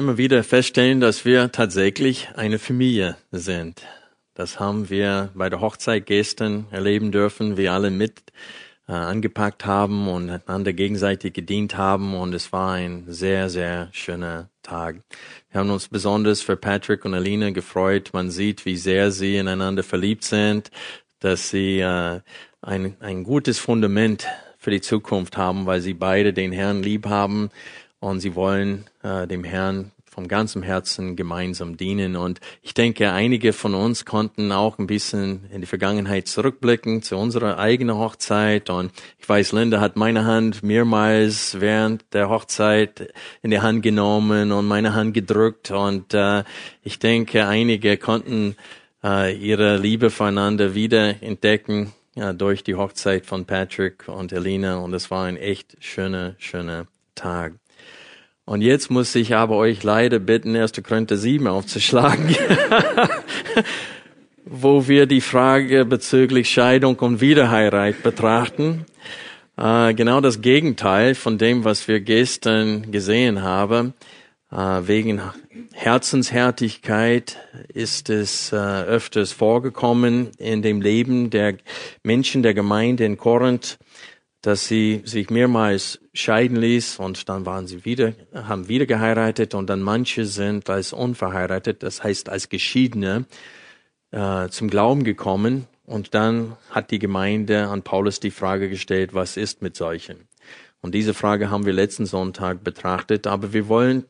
Immer wieder feststellen, dass wir tatsächlich eine Familie sind. Das haben wir bei der Hochzeit gestern erleben dürfen, wir alle mit äh, angepackt haben und einander gegenseitig gedient haben und es war ein sehr, sehr schöner Tag. Wir haben uns besonders für Patrick und Alina gefreut. Man sieht, wie sehr sie ineinander verliebt sind, dass sie äh, ein, ein gutes Fundament für die Zukunft haben, weil sie beide den Herrn lieb haben und sie wollen äh, dem Herrn vom ganzen Herzen gemeinsam dienen. Und ich denke, einige von uns konnten auch ein bisschen in die Vergangenheit zurückblicken zu unserer eigenen Hochzeit. Und ich weiß, Linda hat meine Hand mehrmals während der Hochzeit in die Hand genommen und meine Hand gedrückt. Und äh, ich denke, einige konnten äh, ihre Liebe voneinander wieder entdecken ja, durch die Hochzeit von Patrick und Elina. Und es war ein echt schöner, schöner Tag. Und jetzt muss ich aber euch leider bitten, 1. Korinther 7 aufzuschlagen, wo wir die Frage bezüglich Scheidung und Wiederheirat betrachten. Äh, genau das Gegenteil von dem, was wir gestern gesehen haben. Äh, wegen Herzenshärtigkeit ist es äh, öfters vorgekommen in dem Leben der Menschen der Gemeinde in Korinth dass sie sich mehrmals scheiden ließ und dann waren sie wieder, haben wieder geheiratet und dann manche sind als unverheiratet, das heißt als Geschiedene, äh, zum Glauben gekommen und dann hat die Gemeinde an Paulus die Frage gestellt, was ist mit solchen? Und diese Frage haben wir letzten Sonntag betrachtet, aber wir wollen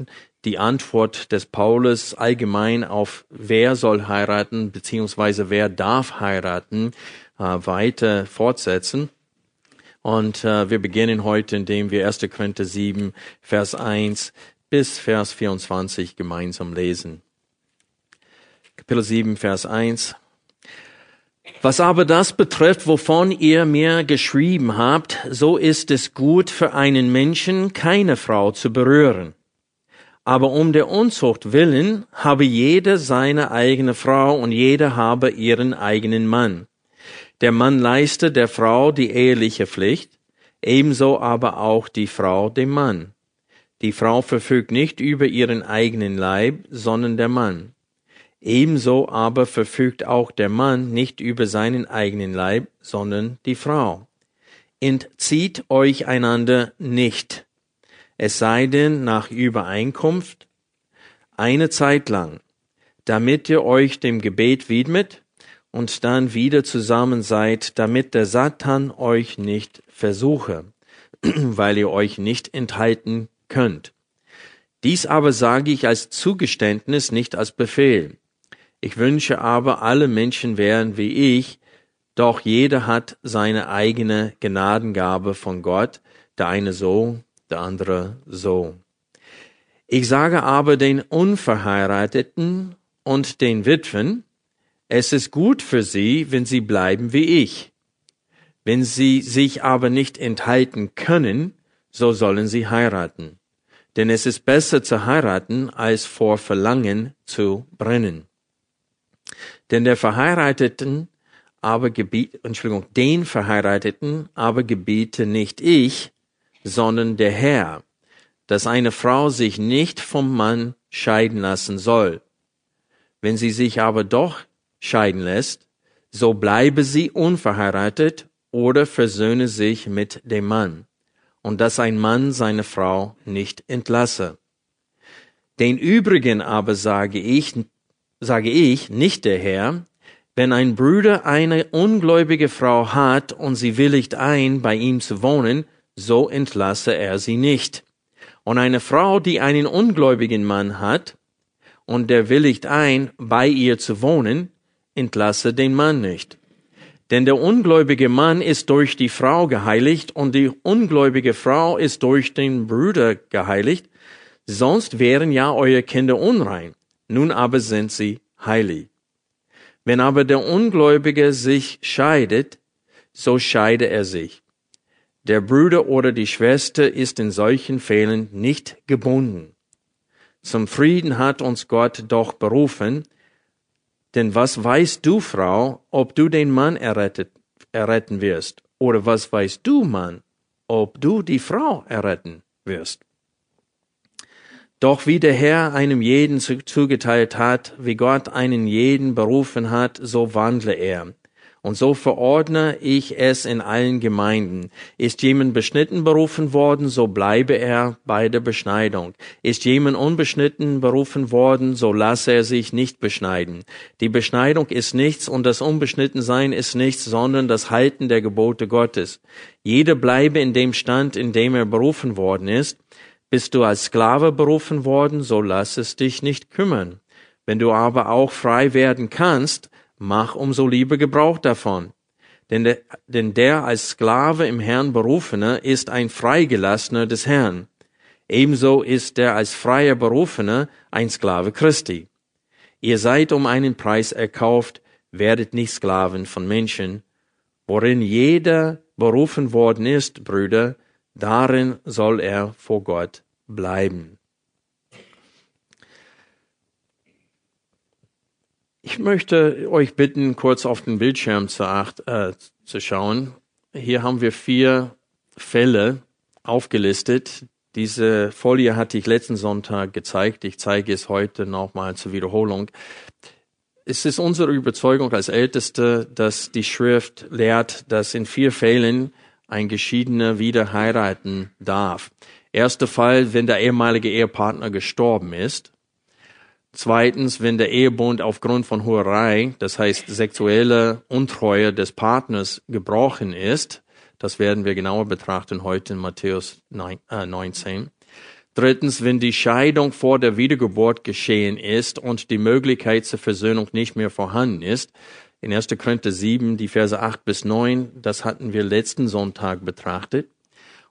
die Antwort des Paulus allgemein auf wer soll heiraten beziehungsweise wer darf heiraten äh, weiter fortsetzen. Und äh, wir beginnen heute, indem wir 1. Korinther 7, Vers 1 bis Vers 24 gemeinsam lesen. Kapitel 7, Vers 1. Was aber das betrifft, wovon ihr mir geschrieben habt, so ist es gut für einen Menschen, keine Frau zu berühren. Aber um der Unzucht willen habe jeder seine eigene Frau und jeder habe ihren eigenen Mann. Der Mann leistet der Frau die eheliche Pflicht, ebenso aber auch die Frau dem Mann. Die Frau verfügt nicht über ihren eigenen Leib, sondern der Mann. Ebenso aber verfügt auch der Mann nicht über seinen eigenen Leib, sondern die Frau. Entzieht euch einander nicht, es sei denn nach Übereinkunft, eine Zeit lang, damit ihr euch dem Gebet widmet und dann wieder zusammen seid, damit der Satan euch nicht versuche, weil ihr euch nicht enthalten könnt. Dies aber sage ich als Zugeständnis, nicht als Befehl. Ich wünsche aber, alle Menschen wären wie ich, doch jeder hat seine eigene Gnadengabe von Gott, der eine so, der andere so. Ich sage aber den Unverheirateten und den Witwen, es ist gut für sie, wenn sie bleiben wie ich. Wenn sie sich aber nicht enthalten können, so sollen sie heiraten. Denn es ist besser zu heiraten, als vor Verlangen zu brennen. Denn der Verheirateten aber gebiet, Entschuldigung, den Verheirateten aber gebiete nicht ich, sondern der Herr, dass eine Frau sich nicht vom Mann scheiden lassen soll. Wenn sie sich aber doch scheiden lässt, so bleibe sie unverheiratet oder versöhne sich mit dem Mann, und dass ein Mann seine Frau nicht entlasse. Den übrigen aber sage ich, sage ich, nicht der Herr, wenn ein Bruder eine ungläubige Frau hat und sie willigt ein, bei ihm zu wohnen, so entlasse er sie nicht. Und eine Frau, die einen ungläubigen Mann hat, und der willigt ein, bei ihr zu wohnen, entlasse den Mann nicht. Denn der ungläubige Mann ist durch die Frau geheiligt und die ungläubige Frau ist durch den Bruder geheiligt, sonst wären ja eure Kinder unrein, nun aber sind sie heilig. Wenn aber der Ungläubige sich scheidet, so scheide er sich. Der Bruder oder die Schwester ist in solchen Fällen nicht gebunden. Zum Frieden hat uns Gott doch berufen, denn was weißt du, Frau, ob du den Mann errettet, erretten wirst? Oder was weißt du, Mann, ob du die Frau erretten wirst? Doch wie der Herr einem jeden zugeteilt hat, wie Gott einen jeden berufen hat, so wandle er. Und so verordne ich es in allen Gemeinden. Ist jemand beschnitten berufen worden, so bleibe er bei der Beschneidung. Ist jemand unbeschnitten berufen worden, so lasse er sich nicht beschneiden. Die Beschneidung ist nichts und das Unbeschnittensein ist nichts, sondern das Halten der Gebote Gottes. Jeder bleibe in dem Stand, in dem er berufen worden ist. Bist du als Sklave berufen worden, so lass es dich nicht kümmern. Wenn du aber auch frei werden kannst, mach umso lieber Gebrauch davon. Denn der, denn der als Sklave im Herrn berufene ist ein Freigelassener des Herrn. Ebenso ist der als freier Berufene ein Sklave Christi. Ihr seid um einen Preis erkauft, werdet nicht Sklaven von Menschen. Worin jeder berufen worden ist, Brüder, darin soll er vor Gott bleiben. Ich möchte euch bitten, kurz auf den Bildschirm zu, acht, äh, zu schauen. Hier haben wir vier Fälle aufgelistet. Diese Folie hatte ich letzten Sonntag gezeigt. Ich zeige es heute nochmal zur Wiederholung. Es ist unsere Überzeugung als Älteste, dass die Schrift lehrt, dass in vier Fällen ein Geschiedener wieder heiraten darf. Erster Fall, wenn der ehemalige Ehepartner gestorben ist. Zweitens, wenn der Ehebund aufgrund von Hurerei, das heißt sexuelle Untreue des Partners gebrochen ist. Das werden wir genauer betrachten heute in Matthäus 19. Äh, Drittens, wenn die Scheidung vor der Wiedergeburt geschehen ist und die Möglichkeit zur Versöhnung nicht mehr vorhanden ist. In 1. Korinther 7, die Verse 8 bis 9, das hatten wir letzten Sonntag betrachtet.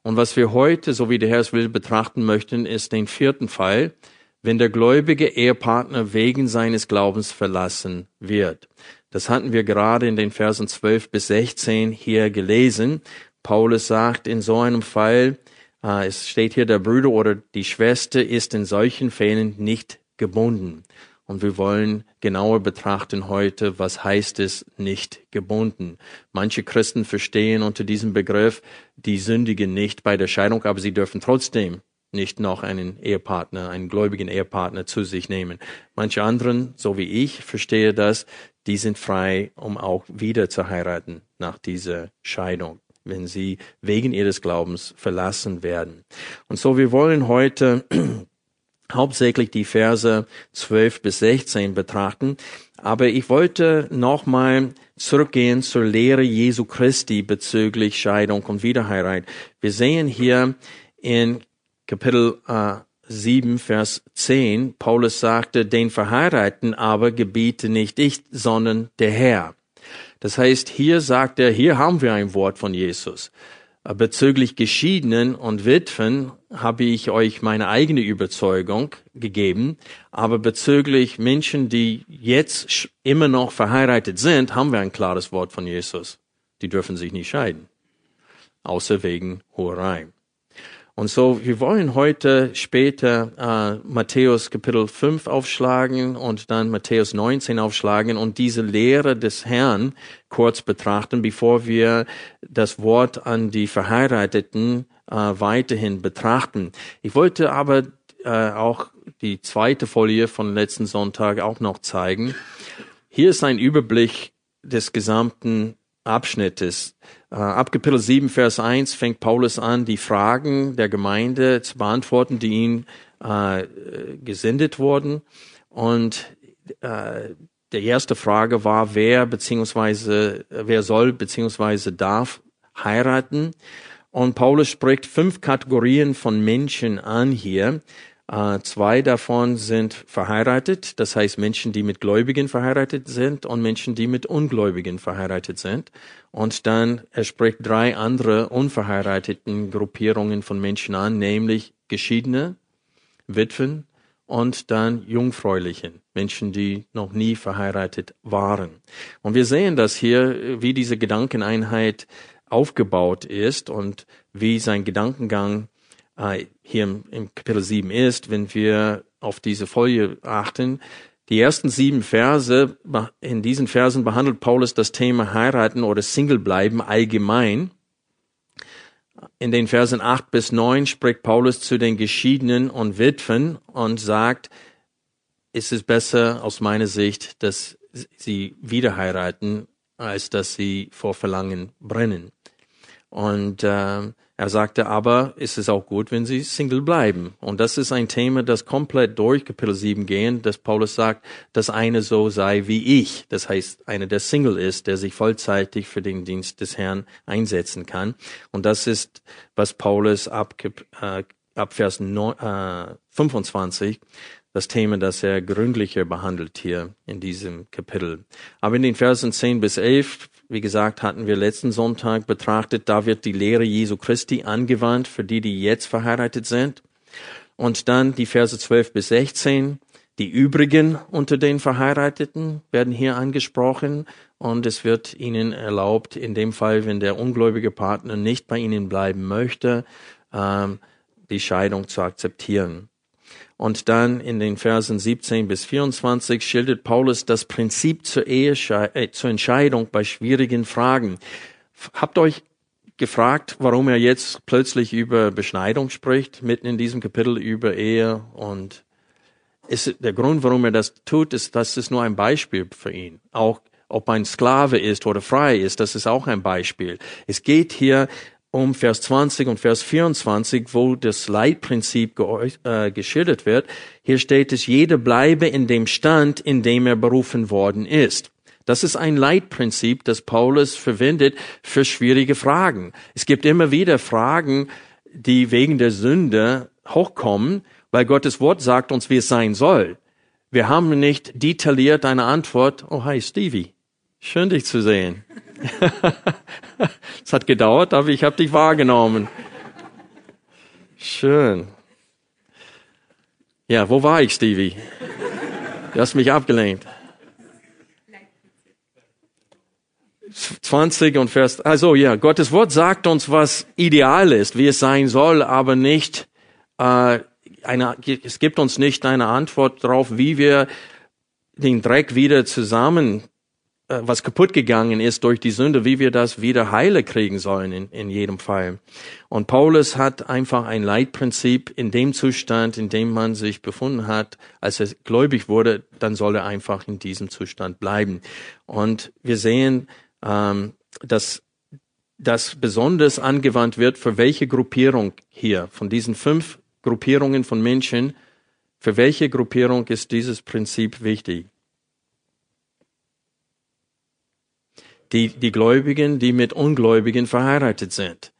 Und was wir heute, so wie der Herr es will, betrachten möchten, ist den vierten Fall, wenn der gläubige Ehepartner wegen seines Glaubens verlassen wird. Das hatten wir gerade in den Versen 12 bis 16 hier gelesen. Paulus sagt in so einem Fall, äh, es steht hier, der Bruder oder die Schwester ist in solchen Fällen nicht gebunden. Und wir wollen genauer betrachten heute, was heißt es nicht gebunden. Manche Christen verstehen unter diesem Begriff, die sündigen nicht bei der Scheidung, aber sie dürfen trotzdem nicht noch einen Ehepartner, einen gläubigen Ehepartner zu sich nehmen. Manche anderen, so wie ich, verstehe das, die sind frei, um auch wieder zu heiraten nach dieser Scheidung, wenn sie wegen ihres Glaubens verlassen werden. Und so, wir wollen heute hauptsächlich die Verse 12 bis 16 betrachten, aber ich wollte nochmal zurückgehen zur Lehre Jesu Christi bezüglich Scheidung und Wiederheirat. Wir sehen hier in Kapitel äh, 7, Vers 10, Paulus sagte, den Verheirateten aber gebiete nicht ich, sondern der Herr. Das heißt, hier sagt er, hier haben wir ein Wort von Jesus. Äh, bezüglich Geschiedenen und Witwen habe ich euch meine eigene Überzeugung gegeben, aber bezüglich Menschen, die jetzt immer noch verheiratet sind, haben wir ein klares Wort von Jesus. Die dürfen sich nicht scheiden, außer wegen Hurerei. Und so, wir wollen heute später äh, Matthäus Kapitel 5 aufschlagen und dann Matthäus 19 aufschlagen und diese Lehre des Herrn kurz betrachten, bevor wir das Wort an die Verheirateten äh, weiterhin betrachten. Ich wollte aber äh, auch die zweite Folie von letzten Sonntag auch noch zeigen. Hier ist ein Überblick des gesamten Abschnittes. Äh, ab Kapitel 7, Vers 1 fängt Paulus an, die Fragen der Gemeinde zu beantworten, die ihm äh, gesendet wurden. Und äh, der erste Frage war, wer beziehungsweise wer soll beziehungsweise darf heiraten. Und Paulus spricht fünf Kategorien von Menschen an hier. Äh, zwei davon sind verheiratet, das heißt Menschen, die mit Gläubigen verheiratet sind und Menschen, die mit Ungläubigen verheiratet sind. Und dann er spricht drei andere unverheirateten Gruppierungen von Menschen an, nämlich Geschiedene, Witwen und dann Jungfräulichen, Menschen, die noch nie verheiratet waren. Und wir sehen das hier, wie diese Gedankeneinheit aufgebaut ist und wie sein Gedankengang äh, hier im, im Kapitel 7 ist, wenn wir auf diese Folie achten. Die ersten sieben Verse, in diesen Versen behandelt Paulus das Thema heiraten oder Single bleiben allgemein. In den Versen acht bis neun spricht Paulus zu den Geschiedenen und Witwen und sagt, ist es besser aus meiner Sicht, dass sie wieder heiraten, als dass sie vor Verlangen brennen. Und äh, er sagte aber, ist es auch gut, wenn sie Single bleiben. Und das ist ein Thema, das komplett durch Kapitel 7 gehen, dass Paulus sagt, dass eine so sei wie ich. Das heißt, einer, der Single ist, der sich vollzeitig für den Dienst des Herrn einsetzen kann. Und das ist, was Paulus ab, äh, ab Vers 9, äh, 25 das Thema, das er gründlicher behandelt hier in diesem Kapitel. Aber in den Versen 10 bis 11, wie gesagt, hatten wir letzten Sonntag betrachtet, da wird die Lehre Jesu Christi angewandt für die, die jetzt verheiratet sind. Und dann die Verse 12 bis 16, die übrigen unter den Verheirateten werden hier angesprochen und es wird ihnen erlaubt, in dem Fall, wenn der ungläubige Partner nicht bei ihnen bleiben möchte, ähm, die Scheidung zu akzeptieren. Und dann in den Versen 17 bis 24 schildert Paulus das Prinzip zur, Ehe, äh, zur Entscheidung bei schwierigen Fragen. Habt euch gefragt, warum er jetzt plötzlich über Beschneidung spricht, mitten in diesem Kapitel über Ehe und ist der Grund, warum er das tut, ist, das ist nur ein Beispiel für ihn. Auch ob ein Sklave ist oder frei ist, das ist auch ein Beispiel. Es geht hier um Vers 20 und Vers 24, wo das Leitprinzip äh, geschildert wird. Hier steht es, jeder bleibe in dem Stand, in dem er berufen worden ist. Das ist ein Leitprinzip, das Paulus verwendet für schwierige Fragen. Es gibt immer wieder Fragen, die wegen der Sünde hochkommen, weil Gottes Wort sagt uns, wie es sein soll. Wir haben nicht detailliert eine Antwort. Oh, hi, Stevie. Schön, dich zu sehen. es hat gedauert, aber ich habe dich wahrgenommen. Schön. Ja, wo war ich, Stevie? Du hast mich abgelenkt. 20 und Vers, also ja, Gottes Wort sagt uns, was ideal ist, wie es sein soll, aber nicht, äh, eine, es gibt uns nicht eine Antwort darauf, wie wir den Dreck wieder zusammen was kaputt gegangen ist durch die Sünde, wie wir das wieder heile kriegen sollen in, in jedem Fall. Und Paulus hat einfach ein Leitprinzip in dem Zustand, in dem man sich befunden hat, als er gläubig wurde, dann soll er einfach in diesem Zustand bleiben. Und wir sehen, ähm, dass das besonders angewandt wird für welche Gruppierung hier, von diesen fünf Gruppierungen von Menschen, für welche Gruppierung ist dieses Prinzip wichtig? Die, die Gläubigen, die mit Ungläubigen verheiratet sind.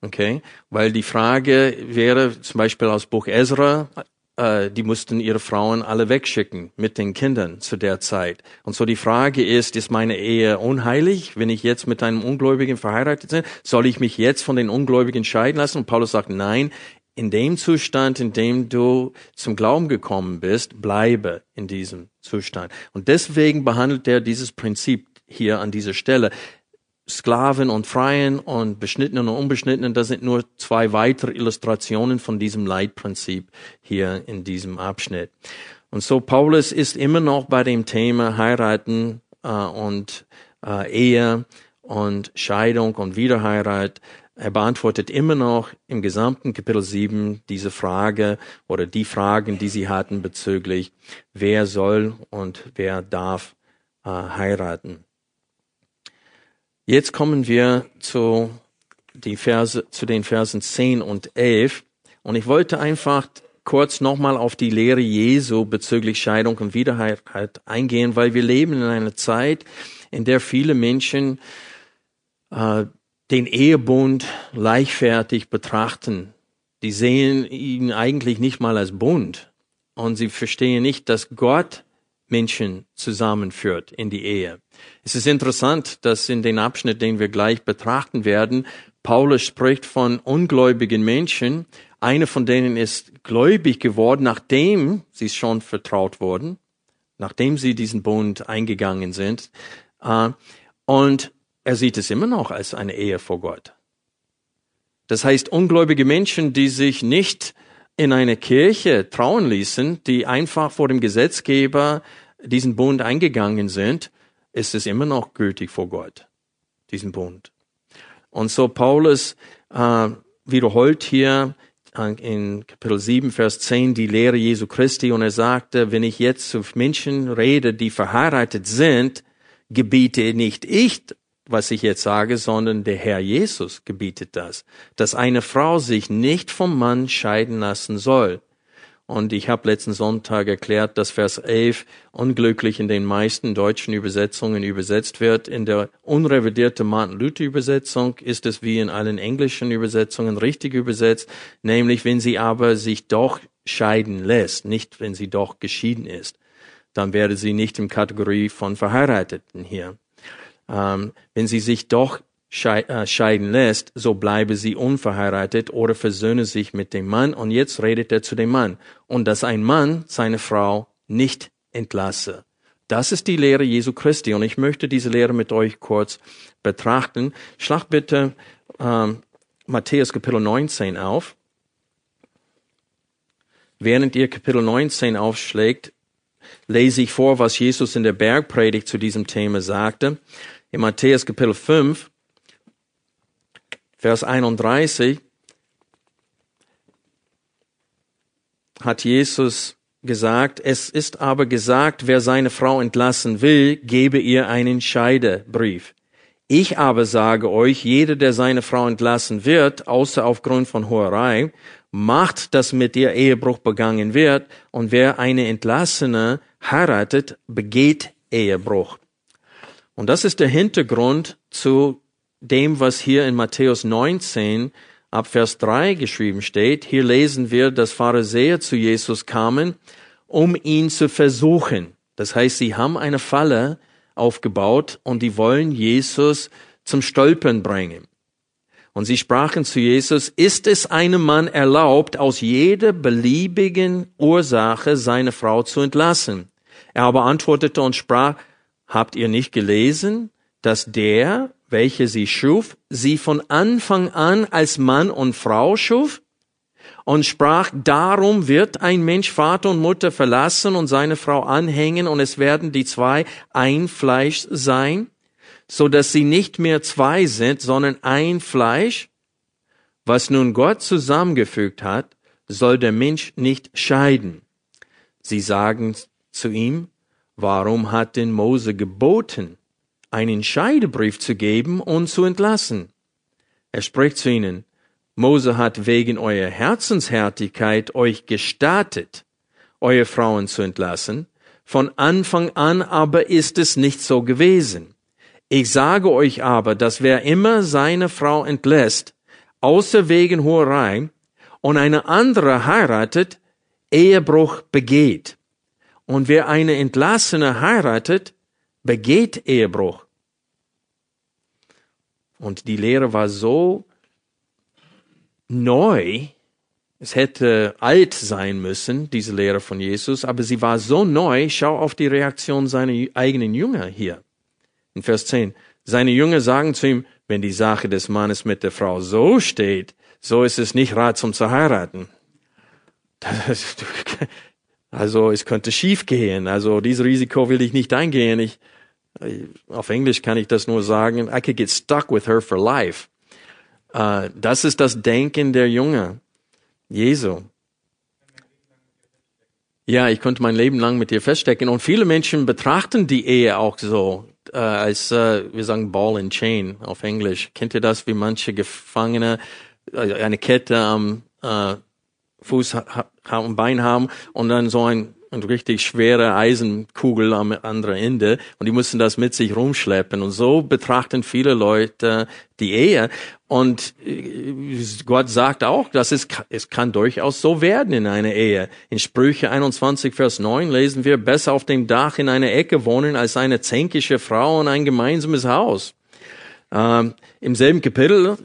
Okay? Weil die Frage wäre zum Beispiel aus Buch Ezra, äh, die mussten ihre Frauen alle wegschicken mit den Kindern zu der Zeit. Und so die Frage ist, ist meine Ehe unheilig, wenn ich jetzt mit einem Ungläubigen verheiratet bin? Soll ich mich jetzt von den Ungläubigen scheiden lassen? Und Paulus sagt, nein, in dem Zustand, in dem du zum Glauben gekommen bist, bleibe in diesem Zustand. Und deswegen behandelt er dieses Prinzip hier an dieser Stelle. Sklaven und Freien und Beschnittenen und Unbeschnittenen, das sind nur zwei weitere Illustrationen von diesem Leitprinzip hier in diesem Abschnitt. Und so Paulus ist immer noch bei dem Thema heiraten äh, und äh, Ehe und Scheidung und Wiederheirat. Er beantwortet immer noch im gesamten Kapitel 7 diese Frage oder die Fragen, die sie hatten bezüglich, wer soll und wer darf äh, heiraten. Jetzt kommen wir zu, die Verse, zu den Versen 10 und 11. Und ich wollte einfach kurz nochmal auf die Lehre Jesu bezüglich Scheidung und Wiederheirat eingehen, weil wir leben in einer Zeit, in der viele Menschen äh, den Ehebund leichtfertig betrachten. Die sehen ihn eigentlich nicht mal als Bund und sie verstehen nicht, dass Gott Menschen zusammenführt in die Ehe. Es ist interessant, dass in den Abschnitt, den wir gleich betrachten werden, Paulus spricht von ungläubigen Menschen. Eine von denen ist gläubig geworden, nachdem sie schon vertraut wurden, nachdem sie diesen Bund eingegangen sind. Äh, und er sieht es immer noch als eine Ehe vor Gott. Das heißt, ungläubige Menschen, die sich nicht in eine Kirche trauen ließen, die einfach vor dem Gesetzgeber diesen Bund eingegangen sind, ist es immer noch gültig vor Gott, diesen Bund. Und so Paulus äh, wiederholt hier äh, in Kapitel 7, Vers 10 die Lehre Jesu Christi und er sagte, wenn ich jetzt zu Menschen rede, die verheiratet sind, gebiete nicht ich was ich jetzt sage, sondern der Herr Jesus gebietet das, dass eine Frau sich nicht vom Mann scheiden lassen soll. Und ich habe letzten Sonntag erklärt, dass Vers 11 unglücklich in den meisten deutschen Übersetzungen übersetzt wird. In der unrevidierten Martin Luther Übersetzung ist es wie in allen englischen Übersetzungen richtig übersetzt, nämlich wenn sie aber sich doch scheiden lässt, nicht wenn sie doch geschieden ist. Dann wäre sie nicht in Kategorie von Verheirateten hier ähm, wenn sie sich doch scheiden lässt, so bleibe sie unverheiratet oder versöhne sich mit dem Mann. Und jetzt redet er zu dem Mann. Und dass ein Mann seine Frau nicht entlasse. Das ist die Lehre Jesu Christi. Und ich möchte diese Lehre mit euch kurz betrachten. Schlag bitte ähm, Matthäus Kapitel 19 auf. Während ihr Kapitel 19 aufschlägt, lese ich vor, was Jesus in der Bergpredigt zu diesem Thema sagte. In Matthäus Kapitel 5, Vers 31 hat Jesus gesagt, es ist aber gesagt, wer seine Frau entlassen will, gebe ihr einen Scheidebrief. Ich aber sage euch, jeder, der seine Frau entlassen wird, außer aufgrund von Hoherei, macht, dass mit ihr Ehebruch begangen wird, und wer eine Entlassene heiratet, begeht Ehebruch. Und das ist der Hintergrund zu dem, was hier in Matthäus 19 ab Vers 3 geschrieben steht. Hier lesen wir, dass Pharisäer zu Jesus kamen, um ihn zu versuchen. Das heißt, sie haben eine Falle aufgebaut und die wollen Jesus zum Stolpern bringen. Und sie sprachen zu Jesus, ist es einem Mann erlaubt, aus jeder beliebigen Ursache seine Frau zu entlassen? Er aber antwortete und sprach, Habt ihr nicht gelesen, dass der, welcher sie schuf, sie von Anfang an als Mann und Frau schuf? Und sprach, darum wird ein Mensch Vater und Mutter verlassen und seine Frau anhängen und es werden die zwei ein Fleisch sein, so dass sie nicht mehr zwei sind, sondern ein Fleisch. Was nun Gott zusammengefügt hat, soll der Mensch nicht scheiden. Sie sagen zu ihm, Warum hat denn Mose geboten, einen Scheidebrief zu geben und zu entlassen? Er spricht zu ihnen, Mose hat wegen eurer Herzenshärtigkeit euch gestattet, eure Frauen zu entlassen, von Anfang an aber ist es nicht so gewesen. Ich sage euch aber, dass wer immer seine Frau entlässt, außer wegen Hoherei, und eine andere heiratet, Ehebruch begeht. Und wer eine Entlassene heiratet, begeht Ehebruch. Und die Lehre war so neu, es hätte alt sein müssen, diese Lehre von Jesus, aber sie war so neu, schau auf die Reaktion seiner eigenen Jünger hier. In Vers 10. Seine Jünger sagen zu ihm, wenn die Sache des Mannes mit der Frau so steht, so ist es nicht ratsam zu heiraten. Also es könnte schief gehen. Also dieses Risiko will ich nicht eingehen. Ich, auf Englisch kann ich das nur sagen. I could get stuck with her for life. Uh, das ist das Denken der Jünger. Jesu. Ja, ich könnte mein Leben lang mit dir feststecken. Und viele Menschen betrachten die Ehe auch so, äh, als, äh, wir sagen Ball and Chain auf Englisch. Kennt ihr das, wie manche Gefangene äh, eine Kette am äh, Fuß und Bein haben und dann so ein, eine richtig schwere Eisenkugel am anderen Ende und die mussten das mit sich rumschleppen. Und so betrachten viele Leute die Ehe. Und äh, Gott sagt auch, dass es, es kann durchaus so werden in einer Ehe. In Sprüche 21, Vers 9 lesen wir, besser auf dem Dach in einer Ecke wohnen als eine zänkische Frau in ein gemeinsames Haus. Ähm, Im selben Kapitel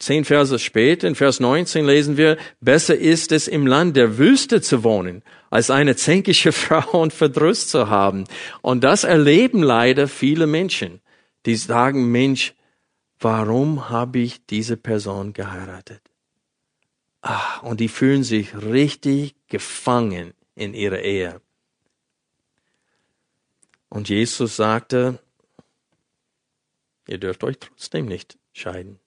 Zehn Verse später, in Vers 19 lesen wir, besser ist es im Land der Wüste zu wohnen, als eine zänkische Frau und Verdruss zu haben. Und das erleben leider viele Menschen, die sagen, Mensch, warum habe ich diese Person geheiratet? Ah, und die fühlen sich richtig gefangen in ihrer Ehe. Und Jesus sagte, ihr dürft euch trotzdem nicht scheiden.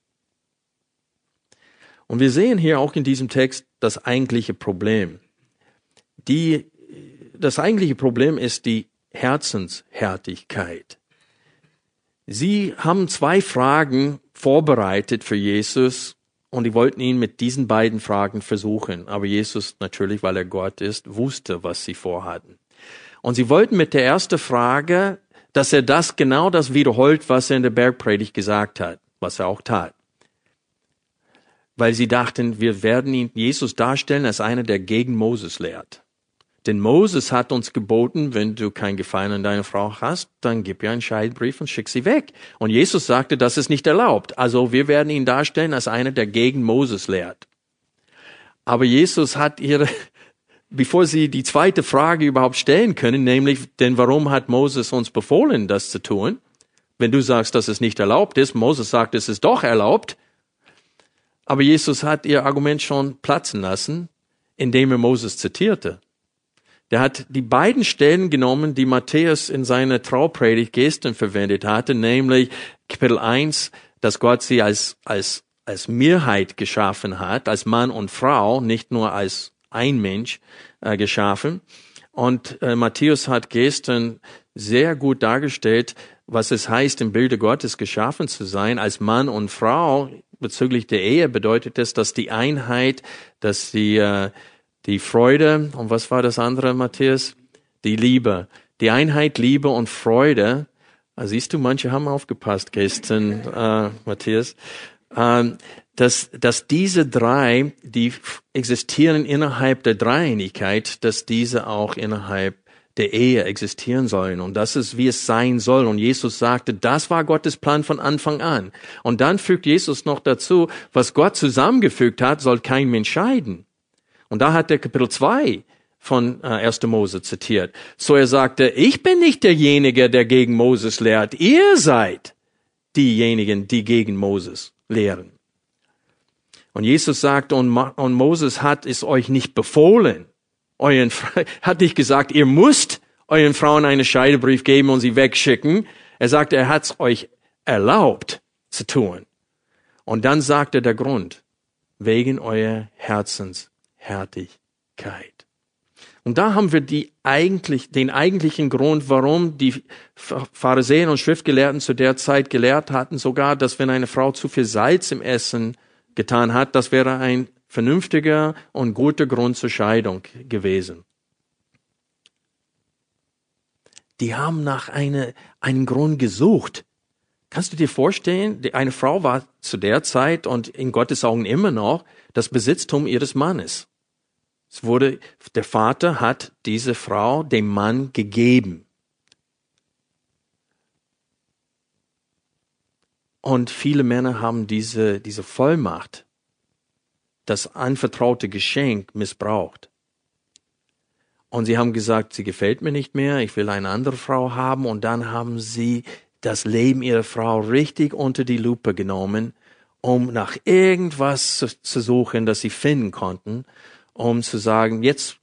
Und wir sehen hier auch in diesem Text das eigentliche Problem. Die, das eigentliche Problem ist die Herzenshärtigkeit. Sie haben zwei Fragen vorbereitet für Jesus und die wollten ihn mit diesen beiden Fragen versuchen. Aber Jesus natürlich, weil er Gott ist, wusste, was sie vorhatten. Und sie wollten mit der ersten Frage, dass er das genau das wiederholt, was er in der Bergpredigt gesagt hat, was er auch tat weil sie dachten, wir werden ihn Jesus darstellen als einer, der gegen Moses lehrt. Denn Moses hat uns geboten, wenn du kein Gefallen an deiner Frau hast, dann gib ihr einen Scheidbrief und schick sie weg. Und Jesus sagte, das ist nicht erlaubt. Also wir werden ihn darstellen als einer, der gegen Moses lehrt. Aber Jesus hat ihre, bevor sie die zweite Frage überhaupt stellen können, nämlich, denn warum hat Moses uns befohlen, das zu tun? Wenn du sagst, dass es nicht erlaubt ist, Moses sagt, es ist doch erlaubt, aber Jesus hat ihr Argument schon platzen lassen, indem er Moses zitierte. Der hat die beiden Stellen genommen, die Matthäus in seiner Traupredigt gestern verwendet hatte, nämlich Kapitel 1, dass Gott sie als, als, als Mehrheit geschaffen hat, als Mann und Frau, nicht nur als ein Mensch äh, geschaffen. Und äh, Matthäus hat gestern sehr gut dargestellt, was es heißt, im Bilde Gottes geschaffen zu sein, als Mann und Frau bezüglich der Ehe bedeutet es, dass die Einheit, dass die, äh, die Freude, und was war das andere, Matthias? Die Liebe. Die Einheit, Liebe und Freude. Ah, siehst du, manche haben aufgepasst gestern, äh, Matthias. Ähm, dass, dass diese drei, die existieren innerhalb der Dreieinigkeit, dass diese auch innerhalb der Ehe existieren sollen. Und das ist, wie es sein soll. Und Jesus sagte, das war Gottes Plan von Anfang an. Und dann fügt Jesus noch dazu, was Gott zusammengefügt hat, soll kein Mensch scheiden. Und da hat der Kapitel 2 von äh, 1. Mose zitiert. So er sagte, ich bin nicht derjenige, der gegen Moses lehrt. Ihr seid diejenigen, die gegen Moses lehren. Und Jesus sagt, und, Moses hat es euch nicht befohlen euren, hat nicht gesagt, ihr müsst euren Frauen einen Scheidebrief geben und sie wegschicken. Er sagt, er hat es euch erlaubt zu tun. Und dann sagt er der Grund, wegen eurer Herzenshärtigkeit. Und da haben wir die eigentlich, den eigentlichen Grund, warum die Pharisäer und Schriftgelehrten zu der Zeit gelehrt hatten, sogar, dass wenn eine Frau zu viel Salz im Essen getan hat, das wäre ein vernünftiger und guter Grund zur Scheidung gewesen. Die haben nach eine, einem Grund gesucht. Kannst du dir vorstellen, eine Frau war zu der Zeit und in Gottes Augen immer noch das Besitztum ihres Mannes. Es wurde, der Vater hat diese Frau dem Mann gegeben. Und viele Männer haben diese, diese Vollmacht das anvertraute Geschenk missbraucht. Und sie haben gesagt, sie gefällt mir nicht mehr, ich will eine andere Frau haben. Und dann haben sie das Leben ihrer Frau richtig unter die Lupe genommen, um nach irgendwas zu, zu suchen, das sie finden konnten, um zu sagen, jetzt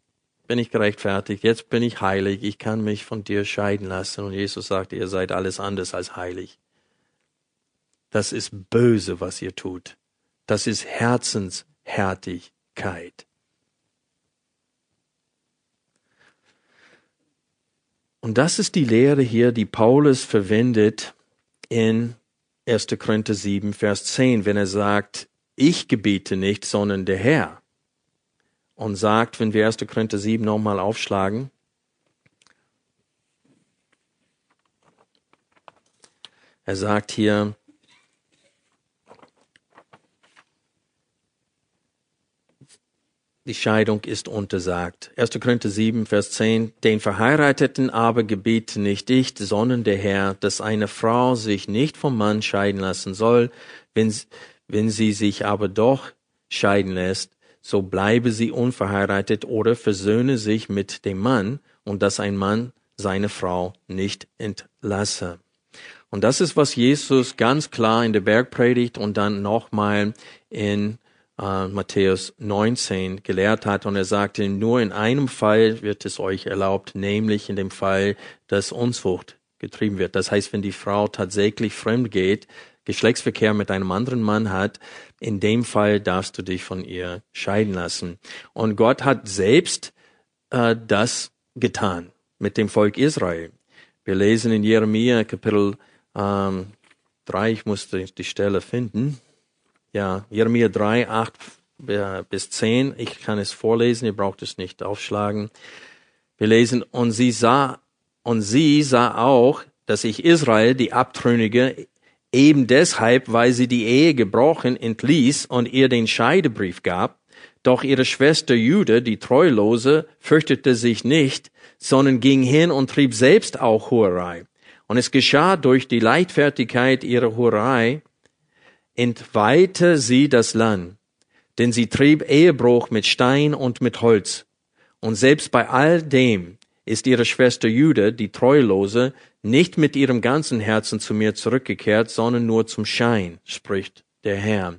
bin ich gerechtfertigt, jetzt bin ich heilig, ich kann mich von dir scheiden lassen. Und Jesus sagte, ihr seid alles anders als heilig. Das ist böse, was ihr tut. Das ist Herzens Härtigkeit. Und das ist die Lehre hier, die Paulus verwendet in 1. Korinther 7, Vers 10, wenn er sagt, ich gebiete nicht, sondern der Herr. Und sagt, wenn wir 1. Korinther 7 nochmal aufschlagen, er sagt hier, die Scheidung ist untersagt. 1. Korinther 7, Vers 10. Den Verheirateten aber gebiete nicht ich, sondern der Herr, dass eine Frau sich nicht vom Mann scheiden lassen soll. Wenn, wenn sie sich aber doch scheiden lässt, so bleibe sie unverheiratet oder versöhne sich mit dem Mann und dass ein Mann seine Frau nicht entlasse. Und das ist, was Jesus ganz klar in der Bergpredigt und dann nochmal in äh, Matthäus 19 gelehrt hat. Und er sagte, nur in einem Fall wird es euch erlaubt, nämlich in dem Fall, dass Unzucht getrieben wird. Das heißt, wenn die Frau tatsächlich fremd geht, Geschlechtsverkehr mit einem anderen Mann hat, in dem Fall darfst du dich von ihr scheiden lassen. Und Gott hat selbst äh, das getan mit dem Volk Israel. Wir lesen in Jeremia Kapitel ähm, 3, ich musste die Stelle finden. Ja, Jeremia 3, 8 bis 10. Ich kann es vorlesen, ihr braucht es nicht aufschlagen. Wir lesen, und sie sah, und sie sah auch, dass ich Israel, die Abtrünnige, eben deshalb, weil sie die Ehe gebrochen, entließ und ihr den Scheidebrief gab. Doch ihre Schwester Jude, die Treulose, fürchtete sich nicht, sondern ging hin und trieb selbst auch Hurerei. Und es geschah durch die Leichtfertigkeit ihrer Hurerei, entweihte sie das Land, denn sie trieb Ehebruch mit Stein und mit Holz. Und selbst bei all dem ist ihre Schwester Jude, die Treulose, nicht mit ihrem ganzen Herzen zu mir zurückgekehrt, sondern nur zum Schein, spricht der Herr.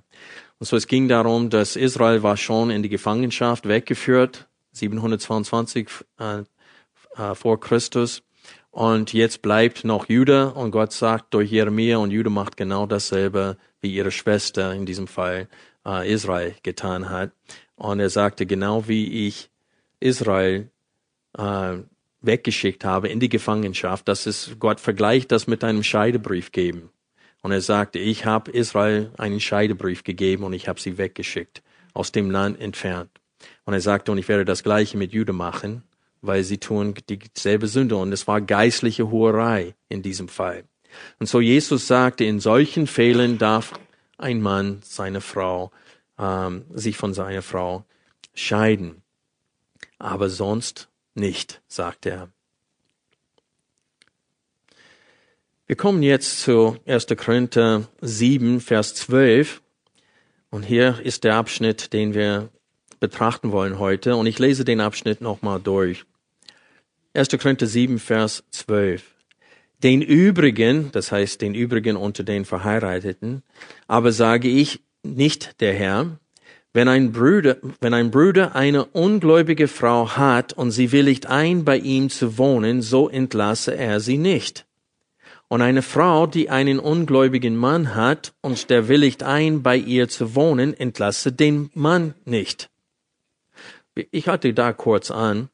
Und so es ging darum, dass Israel war schon in die Gefangenschaft weggeführt, 722 äh, äh, vor Christus. Und jetzt bleibt noch Juda und Gott sagt durch Jeremia und Juda macht genau dasselbe wie ihre Schwester in diesem Fall äh, Israel getan hat. Und er sagte, genau wie ich Israel äh, weggeschickt habe in die Gefangenschaft, das ist, Gott vergleicht das mit einem Scheidebrief geben. Und er sagte, ich habe Israel einen Scheidebrief gegeben und ich habe sie weggeschickt, aus dem Land entfernt. Und er sagte, und ich werde das gleiche mit Jude machen, weil sie tun dieselbe Sünde. Und es war geistliche Hurerei in diesem Fall. Und so Jesus sagte, in solchen Fällen darf ein Mann seine Frau, ähm, sich von seiner Frau scheiden. Aber sonst nicht, sagt er. Wir kommen jetzt zu 1. Korinther 7, Vers 12. Und hier ist der Abschnitt, den wir betrachten wollen heute. Und ich lese den Abschnitt nochmal durch. 1. Korinther 7, Vers 12. Den übrigen, das heißt den übrigen unter den Verheirateten, aber sage ich nicht der Herr, wenn ein Bruder, wenn ein Bruder eine ungläubige Frau hat und sie willigt ein, bei ihm zu wohnen, so entlasse er sie nicht. Und eine Frau, die einen ungläubigen Mann hat und der willigt ein, bei ihr zu wohnen, entlasse den Mann nicht. Ich hatte da kurz an,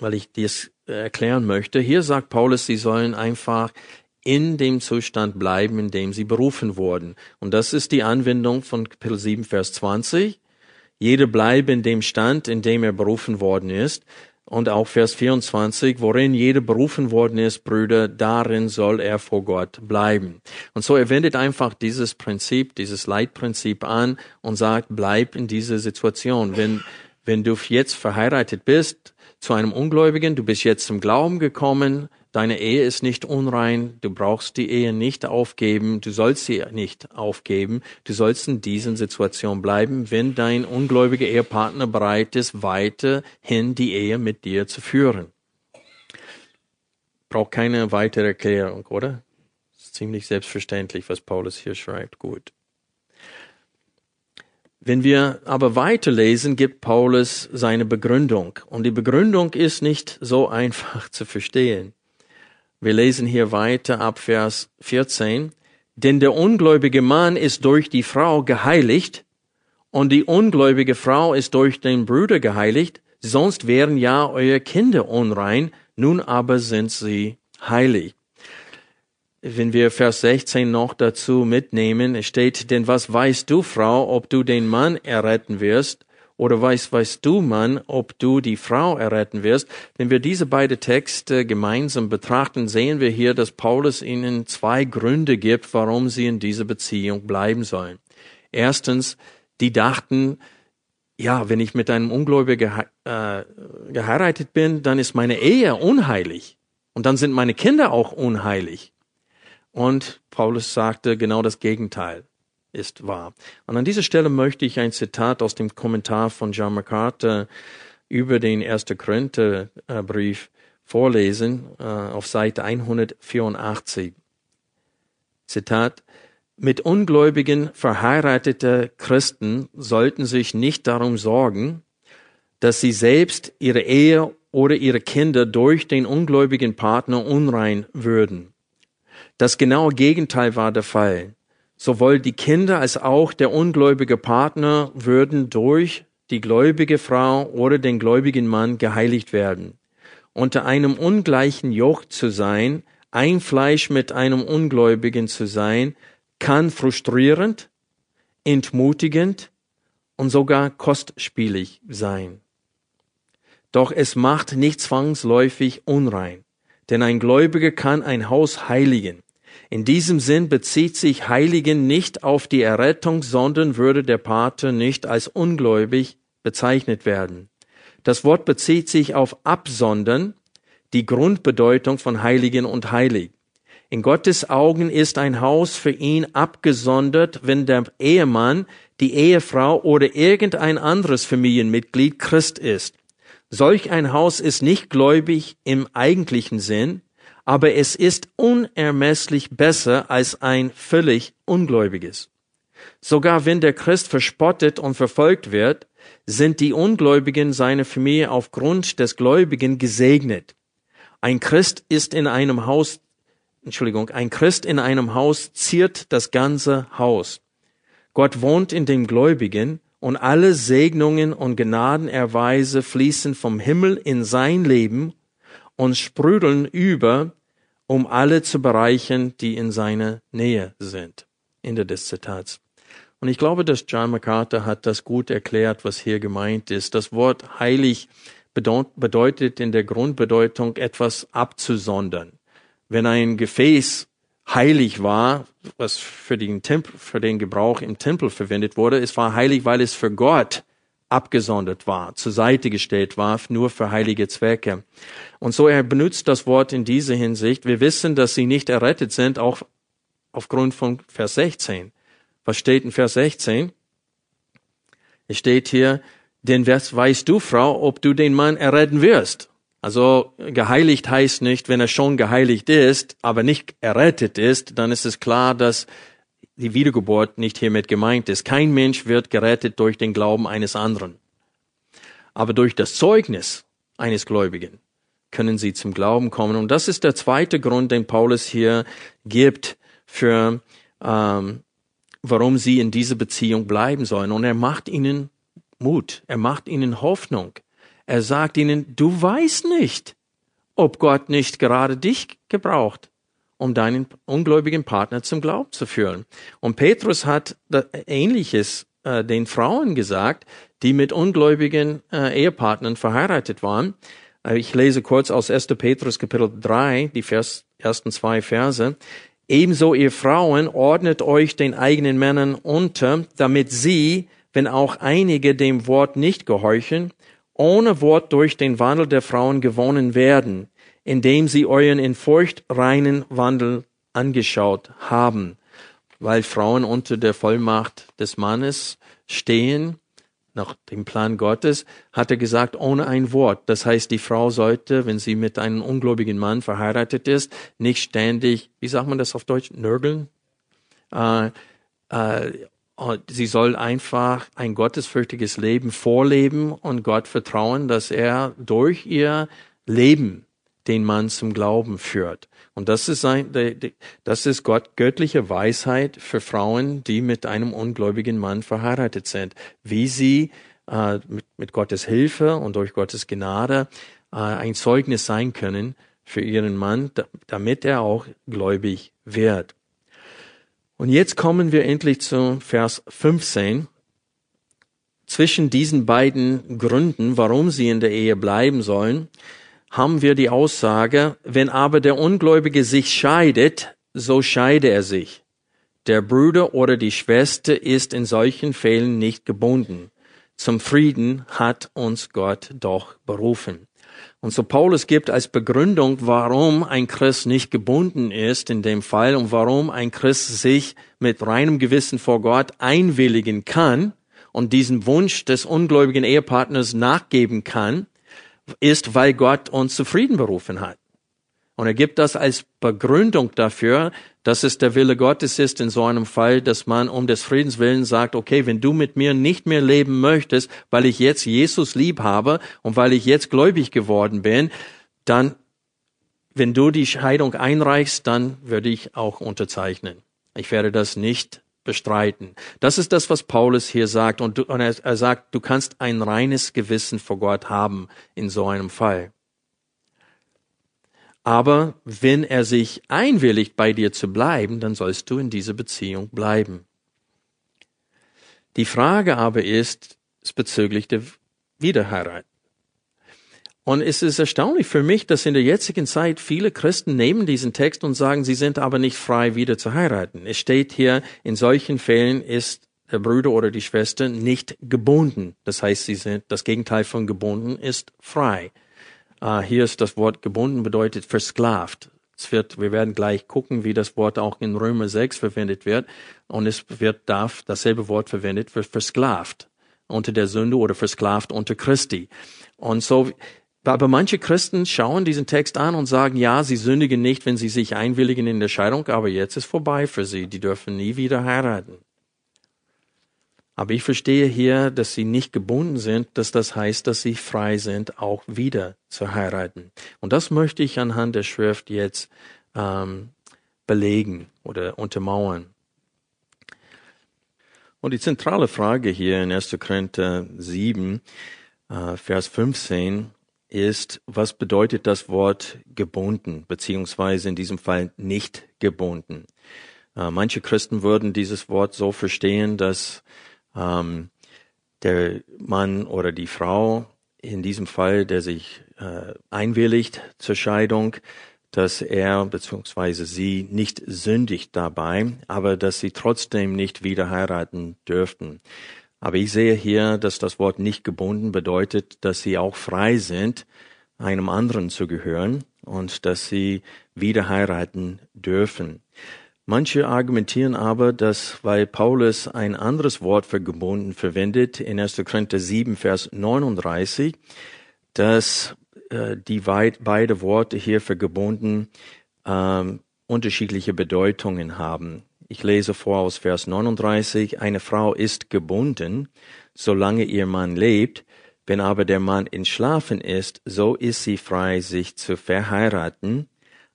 weil ich dies erklären möchte. Hier sagt Paulus, sie sollen einfach in dem Zustand bleiben, in dem sie berufen wurden. Und das ist die Anwendung von Kapitel 7, Vers 20. Jeder bleibe in dem Stand, in dem er berufen worden ist. Und auch Vers 24, worin jeder berufen worden ist, Brüder, darin soll er vor Gott bleiben. Und so er wendet einfach dieses Prinzip, dieses Leitprinzip an und sagt, bleib in dieser Situation. Wenn, wenn du jetzt verheiratet bist, zu einem Ungläubigen, du bist jetzt zum Glauben gekommen, deine Ehe ist nicht unrein, du brauchst die Ehe nicht aufgeben, du sollst sie nicht aufgeben, du sollst in diesen Situation bleiben, wenn dein ungläubiger Ehepartner bereit ist, weiterhin die Ehe mit dir zu führen. Braucht keine weitere Erklärung, oder? ist ziemlich selbstverständlich, was Paulus hier schreibt. Gut. Wenn wir aber weiterlesen, gibt Paulus seine Begründung. Und die Begründung ist nicht so einfach zu verstehen. Wir lesen hier weiter ab Vers 14. Denn der ungläubige Mann ist durch die Frau geheiligt und die ungläubige Frau ist durch den Bruder geheiligt, sonst wären ja eure Kinder unrein, nun aber sind sie heilig wenn wir Vers 16 noch dazu mitnehmen, steht, denn was weißt du, Frau, ob du den Mann erretten wirst Oder weißt, weißt du, Mann, ob du die Frau erretten wirst? Wenn wir diese beiden Texte gemeinsam betrachten, sehen wir hier, dass Paulus ihnen zwei Gründe gibt, warum sie in dieser Beziehung bleiben sollen. Erstens, die dachten, ja, wenn ich mit einem Ungläubigen äh, geheiratet bin, dann ist meine Ehe unheilig. Und dann sind meine Kinder auch unheilig. Und Paulus sagte genau das Gegenteil ist wahr. Und an dieser Stelle möchte ich ein Zitat aus dem Kommentar von John MacArthur über den 1. Korintherbrief vorlesen, äh, auf Seite 184. Zitat, mit ungläubigen verheiratete Christen sollten sich nicht darum sorgen, dass sie selbst ihre Ehe oder ihre Kinder durch den ungläubigen Partner unrein würden. Das genaue Gegenteil war der Fall. Sowohl die Kinder als auch der ungläubige Partner würden durch die gläubige Frau oder den gläubigen Mann geheiligt werden. Unter einem ungleichen Joch zu sein, ein Fleisch mit einem Ungläubigen zu sein, kann frustrierend, entmutigend und sogar kostspielig sein. Doch es macht nicht zwangsläufig unrein, denn ein Gläubiger kann ein Haus heiligen. In diesem Sinn bezieht sich Heiligen nicht auf die Errettung, sondern würde der Pater nicht als ungläubig bezeichnet werden. Das Wort bezieht sich auf absondern, die Grundbedeutung von Heiligen und Heilig. In Gottes Augen ist ein Haus für ihn abgesondert, wenn der Ehemann, die Ehefrau oder irgendein anderes Familienmitglied Christ ist. Solch ein Haus ist nicht gläubig im eigentlichen Sinn, aber es ist unermesslich besser als ein völlig ungläubiges. Sogar wenn der Christ verspottet und verfolgt wird, sind die Ungläubigen seiner Familie aufgrund des Gläubigen gesegnet. Ein Christ ist in einem Haus Entschuldigung, ein Christ in einem Haus ziert das ganze Haus. Gott wohnt in dem Gläubigen und alle Segnungen und Gnadenerweise fließen vom Himmel in sein Leben und sprudeln über, um alle zu bereichern, die in seiner Nähe sind. Ende des Zitats. Und ich glaube, dass John MacArthur hat das gut erklärt, was hier gemeint ist. Das Wort heilig bedeutet in der Grundbedeutung etwas abzusondern wenn ein Gefäß heilig war, was für den, Tempel, für den Gebrauch im Tempel verwendet wurde, es war heilig, weil es für Gott abgesondert war, zur Seite gestellt war, nur für heilige Zwecke. Und so er benutzt das Wort in dieser Hinsicht. Wir wissen, dass sie nicht errettet sind, auch aufgrund von Vers 16. Was steht in Vers 16? Es steht hier, denn was weißt du, Frau, ob du den Mann erretten wirst? Also geheiligt heißt nicht, wenn er schon geheiligt ist, aber nicht errettet ist, dann ist es klar, dass die Wiedergeburt nicht hiermit gemeint ist. Kein Mensch wird gerettet durch den Glauben eines anderen. Aber durch das Zeugnis eines Gläubigen können sie zum Glauben kommen. Und das ist der zweite Grund, den Paulus hier gibt für, ähm, warum sie in dieser Beziehung bleiben sollen. Und er macht ihnen Mut, er macht ihnen Hoffnung. Er sagt ihnen, du weißt nicht, ob Gott nicht gerade dich gebraucht, um deinen ungläubigen Partner zum Glauben zu führen. Und Petrus hat Ähnliches äh, den Frauen gesagt, die mit ungläubigen äh, Ehepartnern verheiratet waren. Äh, ich lese kurz aus 1. Petrus Kapitel 3, die Vers, ersten zwei Verse. Ebenso ihr Frauen ordnet euch den eigenen Männern unter, damit sie, wenn auch einige dem Wort nicht gehorchen, ohne Wort durch den Wandel der Frauen gewonnen werden, indem sie euren in Furcht reinen Wandel angeschaut haben, weil Frauen unter der Vollmacht des Mannes stehen, nach dem Plan Gottes, hat er gesagt, ohne ein Wort. Das heißt, die Frau sollte, wenn sie mit einem ungläubigen Mann verheiratet ist, nicht ständig, wie sagt man das auf Deutsch, nörgeln, äh, äh, sie soll einfach ein gottesfürchtiges Leben vorleben und Gott vertrauen, dass er durch ihr Leben den Mann zum Glauben führt. Und das ist ein, das ist Gott göttliche Weisheit für Frauen, die mit einem ungläubigen Mann verheiratet sind, wie sie äh, mit, mit Gottes Hilfe und durch Gottes Gnade äh, ein Zeugnis sein können für ihren Mann, damit er auch gläubig wird. Und jetzt kommen wir endlich zu Vers 15, zwischen diesen beiden Gründen, warum sie in der Ehe bleiben sollen, haben wir die Aussage, wenn aber der Ungläubige sich scheidet, so scheide er sich. Der Bruder oder die Schwester ist in solchen Fällen nicht gebunden. Zum Frieden hat uns Gott doch berufen. Und so Paulus gibt als Begründung, warum ein Christ nicht gebunden ist in dem Fall und warum ein Christ sich mit reinem Gewissen vor Gott einwilligen kann und diesen Wunsch des ungläubigen Ehepartners nachgeben kann, ist, weil Gott uns zufrieden berufen hat. Und er gibt das als Begründung dafür, dass es der Wille Gottes ist in so einem Fall, dass man um des Friedens willen sagt, okay, wenn du mit mir nicht mehr leben möchtest, weil ich jetzt Jesus lieb habe und weil ich jetzt gläubig geworden bin, dann, wenn du die Scheidung einreichst, dann würde ich auch unterzeichnen. Ich werde das nicht bestreiten. Das ist das, was Paulus hier sagt. Und, du, und er, er sagt, du kannst ein reines Gewissen vor Gott haben in so einem Fall. Aber wenn er sich einwilligt, bei dir zu bleiben, dann sollst du in dieser Beziehung bleiben. Die Frage aber ist, ist bezüglich der Wiederheirat. Und es ist erstaunlich für mich, dass in der jetzigen Zeit viele Christen nehmen diesen Text und sagen, sie sind aber nicht frei, wieder zu heiraten. Es steht hier, in solchen Fällen ist der Bruder oder die Schwester nicht gebunden. Das heißt, sie sind, das Gegenteil von gebunden ist frei. Uh, hier ist das Wort gebunden bedeutet versklavt. Es wird, wir werden gleich gucken, wie das Wort auch in Römer 6 verwendet wird. Und es wird, darf dasselbe Wort verwendet für versklavt unter der Sünde oder versklavt unter Christi. Und so, aber manche Christen schauen diesen Text an und sagen, ja, sie sündigen nicht, wenn sie sich einwilligen in der Scheidung, aber jetzt ist vorbei für sie. Die dürfen nie wieder heiraten. Aber ich verstehe hier, dass sie nicht gebunden sind, dass das heißt, dass sie frei sind, auch wieder zu heiraten. Und das möchte ich anhand der Schrift jetzt ähm, belegen oder untermauern. Und die zentrale Frage hier in 1. Korinther 7, äh, Vers 15 ist, was bedeutet das Wort gebunden, beziehungsweise in diesem Fall nicht gebunden? Äh, manche Christen würden dieses Wort so verstehen, dass ähm, der Mann oder die Frau, in diesem Fall, der sich äh, einwilligt zur Scheidung, dass er bzw. sie nicht sündigt dabei, aber dass sie trotzdem nicht wieder heiraten dürften. Aber ich sehe hier, dass das Wort nicht gebunden bedeutet, dass sie auch frei sind, einem anderen zu gehören und dass sie wieder heiraten dürfen. Manche argumentieren aber, dass weil Paulus ein anderes Wort für gebunden verwendet in 1. Korinther 7, Vers 39, dass äh, die weit, beide Worte hier für gebunden ähm, unterschiedliche Bedeutungen haben. Ich lese vor aus Vers 39, eine Frau ist gebunden, solange ihr Mann lebt, wenn aber der Mann entschlafen ist, so ist sie frei, sich zu verheiraten,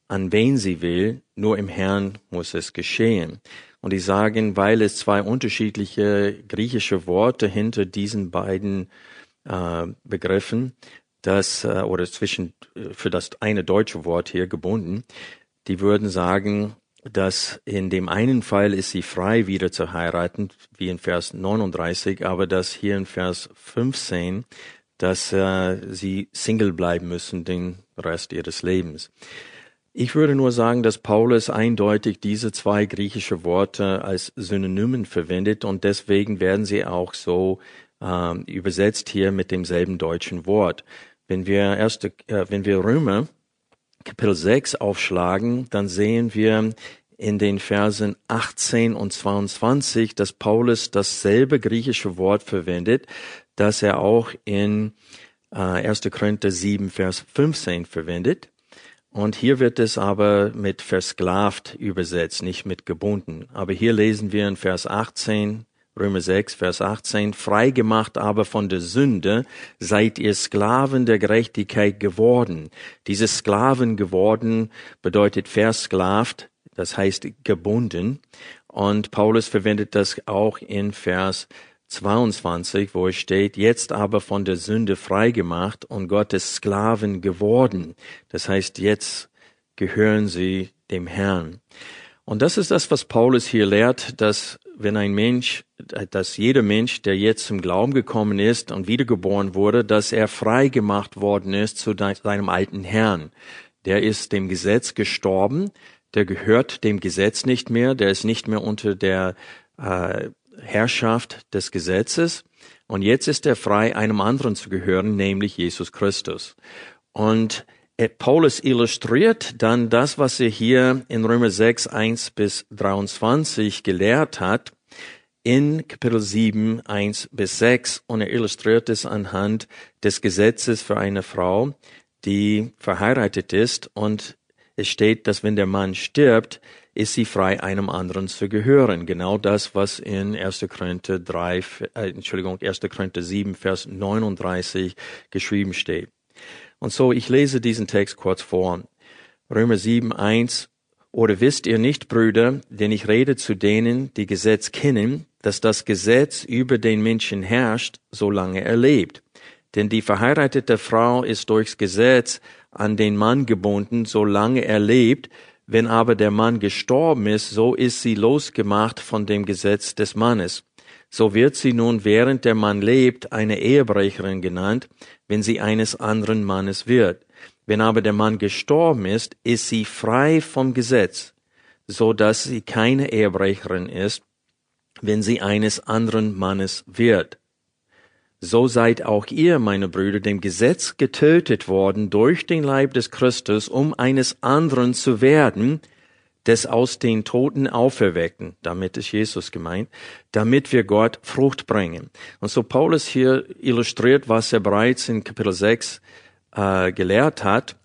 an wen sie will, nur im Herrn muss es geschehen. Und die sagen, weil es zwei unterschiedliche griechische Worte hinter diesen beiden äh, Begriffen, das äh, oder zwischen äh, für das eine deutsche Wort hier gebunden, die würden sagen, dass in dem einen Fall ist sie frei wieder zu heiraten, wie in Vers 39, aber dass hier in Vers 15, dass äh, sie Single bleiben müssen den Rest ihres Lebens. Ich würde nur sagen, dass Paulus eindeutig diese zwei griechische Worte als Synonymen verwendet und deswegen werden sie auch so äh, übersetzt hier mit demselben deutschen Wort. Wenn wir erste, äh, wenn wir Römer Kapitel 6 aufschlagen, dann sehen wir in den Versen 18 und 22, dass Paulus dasselbe griechische Wort verwendet, das er auch in äh, 1. Korinther 7, Vers 15 verwendet. Und hier wird es aber mit versklavt übersetzt, nicht mit gebunden. Aber hier lesen wir in Vers 18, Römer 6, Vers 18, freigemacht aber von der Sünde seid ihr Sklaven der Gerechtigkeit geworden. Dieses Sklaven geworden bedeutet versklavt, das heißt gebunden. Und Paulus verwendet das auch in Vers 22, wo es steht, jetzt aber von der Sünde freigemacht und Gottes Sklaven geworden. Das heißt, jetzt gehören sie dem Herrn. Und das ist das, was Paulus hier lehrt, dass wenn ein Mensch, dass jeder Mensch, der jetzt zum Glauben gekommen ist und wiedergeboren wurde, dass er frei gemacht worden ist zu seinem alten Herrn. Der ist dem Gesetz gestorben, der gehört dem Gesetz nicht mehr, der ist nicht mehr unter der äh, Herrschaft des Gesetzes. Und jetzt ist er frei, einem anderen zu gehören, nämlich Jesus Christus. Und Paulus illustriert dann das, was er hier in Römer 6, 1 bis 23 gelehrt hat, in Kapitel 7, 1 bis 6. Und er illustriert es anhand des Gesetzes für eine Frau, die verheiratet ist. Und es steht, dass wenn der Mann stirbt, ist sie frei, einem anderen zu gehören. Genau das, was in 1. Korinther 3, äh, Entschuldigung, 1. Korinther 7, Vers 39 geschrieben steht. Und so, ich lese diesen Text kurz vor. Römer 7, 1. Oder wisst ihr nicht, Brüder, denn ich rede zu denen, die Gesetz kennen, dass das Gesetz über den Menschen herrscht, solange er lebt. Denn die verheiratete Frau ist durchs Gesetz an den Mann gebunden, solange er lebt. Wenn aber der Mann gestorben ist, so ist sie losgemacht von dem Gesetz des Mannes so wird sie nun, während der Mann lebt, eine Ehebrecherin genannt, wenn sie eines anderen Mannes wird. Wenn aber der Mann gestorben ist, ist sie frei vom Gesetz, so dass sie keine Ehebrecherin ist, wenn sie eines anderen Mannes wird. So seid auch ihr, meine Brüder, dem Gesetz getötet worden durch den Leib des Christus, um eines anderen zu werden, des aus den Toten auferweckten, damit ist Jesus gemeint, damit wir Gott Frucht bringen. Und so Paulus hier illustriert, was er bereits in Kapitel 6 äh, gelehrt hat.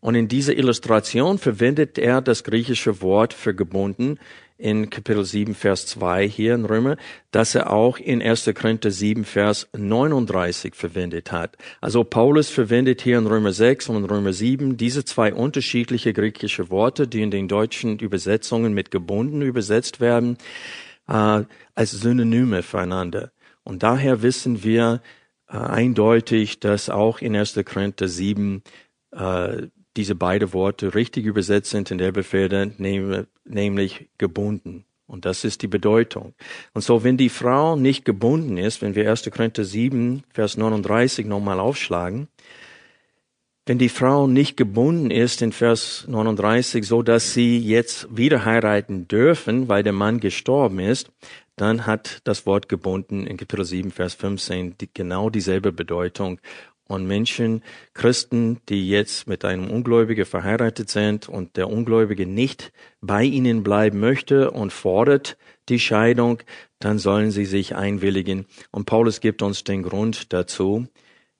Und in dieser Illustration verwendet er das griechische Wort für gebunden in Kapitel 7, Vers 2 hier in Römer, dass er auch in 1. Korinther 7, Vers 39 verwendet hat. Also Paulus verwendet hier in Römer 6 und in Römer 7 diese zwei unterschiedliche griechische Worte, die in den deutschen Übersetzungen mit gebunden übersetzt werden, äh, als Synonyme füreinander. Und daher wissen wir äh, eindeutig, dass auch in 1. Korinther 7 äh, diese beiden Worte richtig übersetzt sind in der Befehle, nämlich gebunden. Und das ist die Bedeutung. Und so, wenn die Frau nicht gebunden ist, wenn wir 1. Korinther 7, Vers 39 nochmal aufschlagen, wenn die Frau nicht gebunden ist in Vers 39, so dass sie jetzt wieder heiraten dürfen, weil der Mann gestorben ist, dann hat das Wort gebunden in Kapitel 7, Vers 15 die, genau dieselbe Bedeutung und Menschen, Christen, die jetzt mit einem Ungläubigen verheiratet sind und der Ungläubige nicht bei ihnen bleiben möchte und fordert die Scheidung, dann sollen sie sich einwilligen. Und Paulus gibt uns den Grund dazu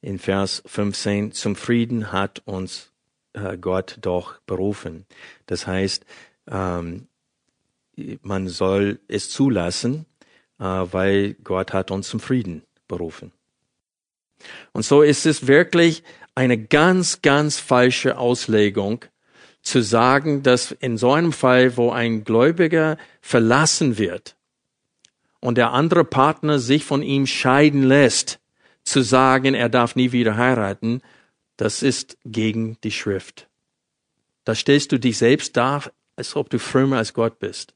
in Vers 15, zum Frieden hat uns äh, Gott doch berufen. Das heißt, ähm, man soll es zulassen, äh, weil Gott hat uns zum Frieden berufen. Und so ist es wirklich eine ganz, ganz falsche Auslegung zu sagen, dass in so einem Fall, wo ein Gläubiger verlassen wird und der andere Partner sich von ihm scheiden lässt, zu sagen, er darf nie wieder heiraten, das ist gegen die Schrift. Da stellst du dich selbst dar, als ob du frömmer als Gott bist.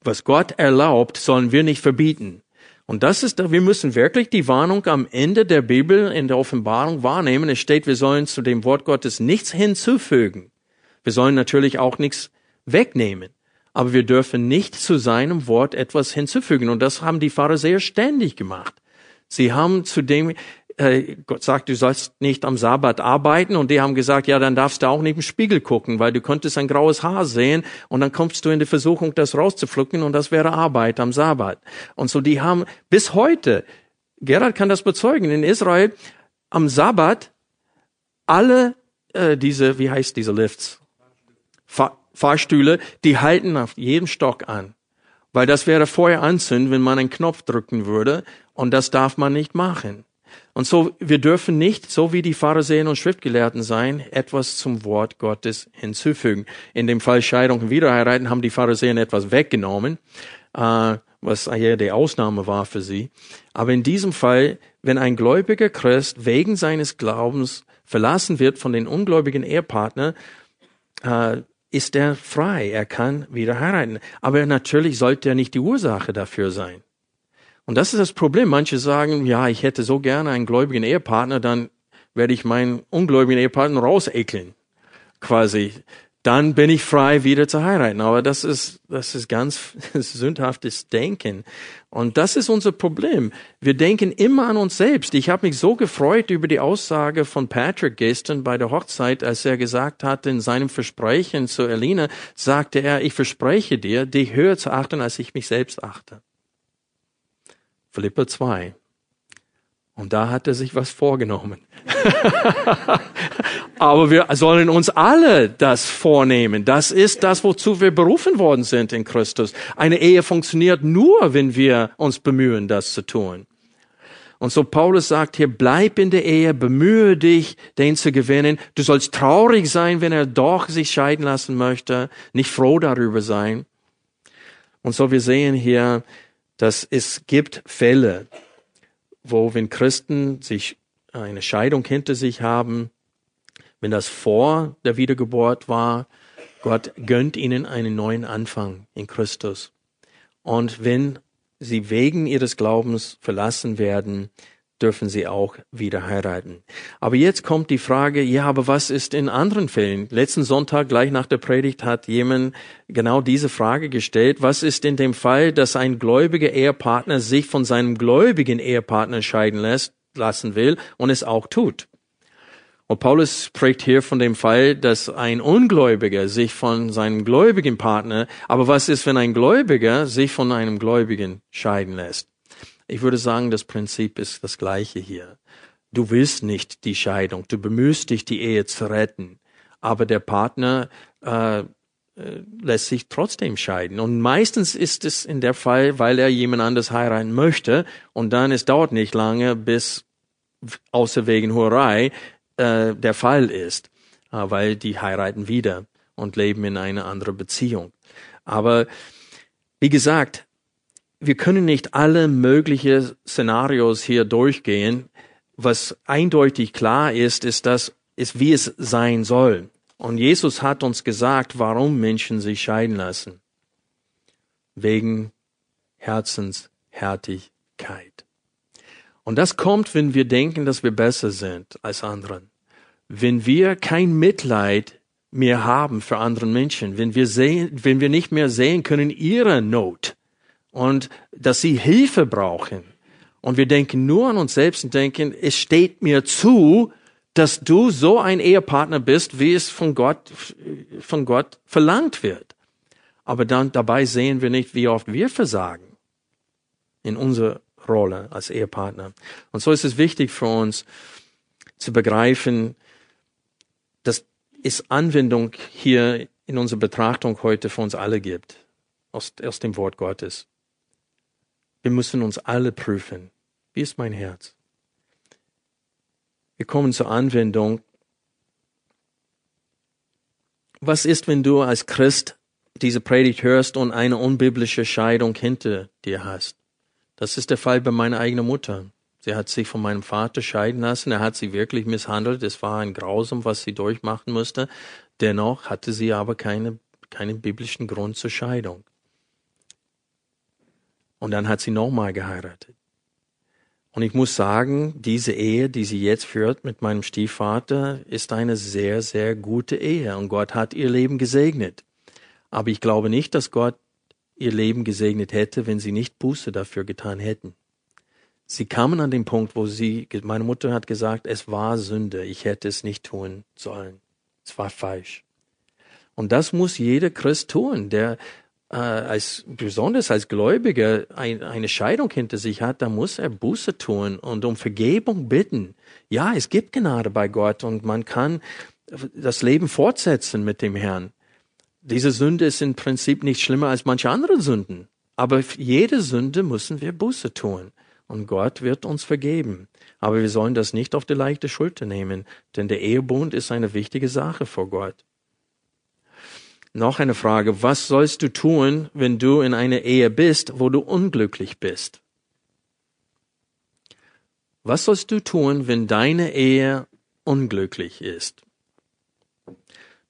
Was Gott erlaubt, sollen wir nicht verbieten. Und das ist, wir müssen wirklich die Warnung am Ende der Bibel in der Offenbarung wahrnehmen. Es steht, wir sollen zu dem Wort Gottes nichts hinzufügen. Wir sollen natürlich auch nichts wegnehmen. Aber wir dürfen nicht zu seinem Wort etwas hinzufügen. Und das haben die Pharisäer ständig gemacht. Sie haben zu dem, äh, Gott sagt, du sollst nicht am Sabbat arbeiten und die haben gesagt, ja, dann darfst du auch nicht im Spiegel gucken, weil du könntest ein graues Haar sehen und dann kommst du in die Versuchung, das rauszupflücken und das wäre Arbeit am Sabbat. Und so die haben bis heute, Gerhard kann das bezeugen, in Israel am Sabbat alle äh, diese, wie heißt diese Lifts? Fahr Fahrstühle, die halten auf jedem Stock an. Weil das wäre Feuer anzünden, wenn man einen Knopf drücken würde und das darf man nicht machen. Und so, wir dürfen nicht, so wie die Pharisäer und Schriftgelehrten sein, etwas zum Wort Gottes hinzufügen. In dem Fall Scheidung und Wiederheiraten haben die Pharisäer etwas weggenommen, äh, was ja die Ausnahme war für sie. Aber in diesem Fall, wenn ein gläubiger Christ wegen seines Glaubens verlassen wird von den ungläubigen Ehepartner, äh, ist er frei. Er kann wieder heiraten. Aber natürlich sollte er nicht die Ursache dafür sein. Und das ist das Problem. Manche sagen, ja, ich hätte so gerne einen gläubigen Ehepartner, dann werde ich meinen ungläubigen Ehepartner rausekeln. Quasi dann bin ich frei, wieder zu heiraten. Aber das ist, das ist ganz sündhaftes Denken. Und das ist unser Problem. Wir denken immer an uns selbst. Ich habe mich so gefreut über die Aussage von Patrick gestern bei der Hochzeit, als er gesagt hat, in seinem Versprechen zu Elina, sagte er, ich verspreche dir, dich höher zu achten, als ich mich selbst achte. Philippa 2. Und da hat er sich was vorgenommen. Aber wir sollen uns alle das vornehmen. Das ist das, wozu wir berufen worden sind in Christus. Eine Ehe funktioniert nur, wenn wir uns bemühen, das zu tun. Und so Paulus sagt hier, bleib in der Ehe, bemühe dich, den zu gewinnen. Du sollst traurig sein, wenn er doch sich scheiden lassen möchte, nicht froh darüber sein. Und so wir sehen hier, dass es gibt Fälle, wo wenn Christen sich eine Scheidung hinter sich haben, wenn das vor der Wiedergeburt war, Gott gönnt ihnen einen neuen Anfang in Christus. Und wenn sie wegen ihres Glaubens verlassen werden, dürfen sie auch wieder heiraten. Aber jetzt kommt die Frage, ja, aber was ist in anderen Fällen? Letzten Sonntag, gleich nach der Predigt, hat jemand genau diese Frage gestellt. Was ist in dem Fall, dass ein gläubiger Ehepartner sich von seinem gläubigen Ehepartner scheiden lässt, lassen will und es auch tut? Und Paulus spricht hier von dem Fall, dass ein Ungläubiger sich von seinem gläubigen Partner, aber was ist, wenn ein Gläubiger sich von einem Gläubigen scheiden lässt? Ich würde sagen, das Prinzip ist das gleiche hier. Du willst nicht die Scheidung, du bemühst dich, die Ehe zu retten, aber der Partner äh, äh, lässt sich trotzdem scheiden. Und meistens ist es in der Fall, weil er jemand anders heiraten möchte und dann es dauert nicht lange, bis außer wegen Hurerei äh, der Fall ist, äh, weil die heiraten wieder und leben in einer anderen Beziehung. Aber wie gesagt, wir können nicht alle möglichen Szenarios hier durchgehen. Was eindeutig klar ist, ist, dass ist, wie es sein soll. Und Jesus hat uns gesagt, warum Menschen sich scheiden lassen. Wegen Herzenshärtigkeit. Und das kommt, wenn wir denken, dass wir besser sind als anderen. Wenn wir kein Mitleid mehr haben für andere Menschen, wenn wir sehen, wenn wir nicht mehr sehen können ihre Not, und dass sie Hilfe brauchen. Und wir denken nur an uns selbst und denken, es steht mir zu, dass du so ein Ehepartner bist, wie es von Gott, von Gott verlangt wird. Aber dann dabei sehen wir nicht, wie oft wir versagen in unserer Rolle als Ehepartner. Und so ist es wichtig für uns zu begreifen, dass es Anwendung hier in unserer Betrachtung heute für uns alle gibt, aus, aus dem Wort Gottes. Wir müssen uns alle prüfen. Wie ist mein Herz? Wir kommen zur Anwendung. Was ist, wenn du als Christ diese Predigt hörst und eine unbiblische Scheidung hinter dir hast? Das ist der Fall bei meiner eigenen Mutter. Sie hat sich von meinem Vater scheiden lassen. Er hat sie wirklich misshandelt. Es war ein Grausam, was sie durchmachen musste. Dennoch hatte sie aber keine, keinen biblischen Grund zur Scheidung. Und dann hat sie nochmal geheiratet. Und ich muss sagen, diese Ehe, die sie jetzt führt mit meinem Stiefvater, ist eine sehr, sehr gute Ehe. Und Gott hat ihr Leben gesegnet. Aber ich glaube nicht, dass Gott ihr Leben gesegnet hätte, wenn sie nicht Buße dafür getan hätten. Sie kamen an den Punkt, wo sie, meine Mutter hat gesagt, es war Sünde, ich hätte es nicht tun sollen. Es war falsch. Und das muss jeder Christ tun, der äh, als besonders als Gläubiger ein, eine Scheidung hinter sich hat, da muss er Buße tun und um Vergebung bitten. Ja, es gibt Gnade bei Gott und man kann das Leben fortsetzen mit dem Herrn. Diese Sünde ist im Prinzip nicht schlimmer als manche andere Sünden. Aber jede Sünde müssen wir Buße tun. Und Gott wird uns vergeben. Aber wir sollen das nicht auf die leichte Schulter nehmen, denn der Ehebund ist eine wichtige Sache vor Gott. Noch eine Frage. Was sollst du tun, wenn du in einer Ehe bist, wo du unglücklich bist? Was sollst du tun, wenn deine Ehe unglücklich ist?